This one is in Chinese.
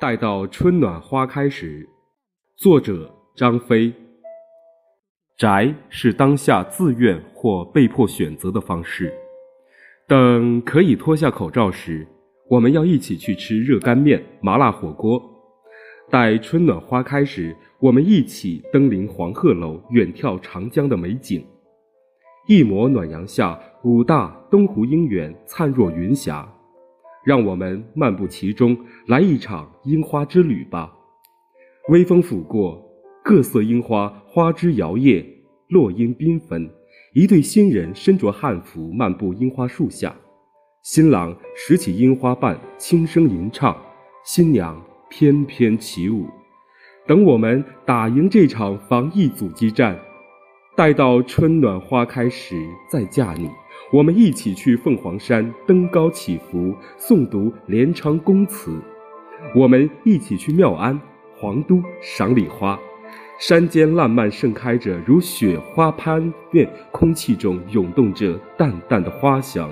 待到春暖花开时，作者张飞。宅是当下自愿或被迫选择的方式。等可以脱下口罩时，我们要一起去吃热干面、麻辣火锅；待春暖花开时，我们一起登临黄鹤楼，远眺长江的美景。一抹暖阳下，武大东湖樱园灿若云霞。让我们漫步其中，来一场樱花之旅吧。微风拂过，各色樱花花枝摇曳，落英缤纷。一对新人身着汉服漫步樱花树下，新郎拾起樱花瓣轻声吟唱，新娘翩翩起舞。等我们打赢这场防疫阻击战，待到春暖花开时再嫁你。我们一起去凤凰山登高祈福，诵读连昌公祠；我们一起去妙安、皇都赏礼花。山间烂漫盛开着，如雪花般，便空气中涌动着淡淡的花香。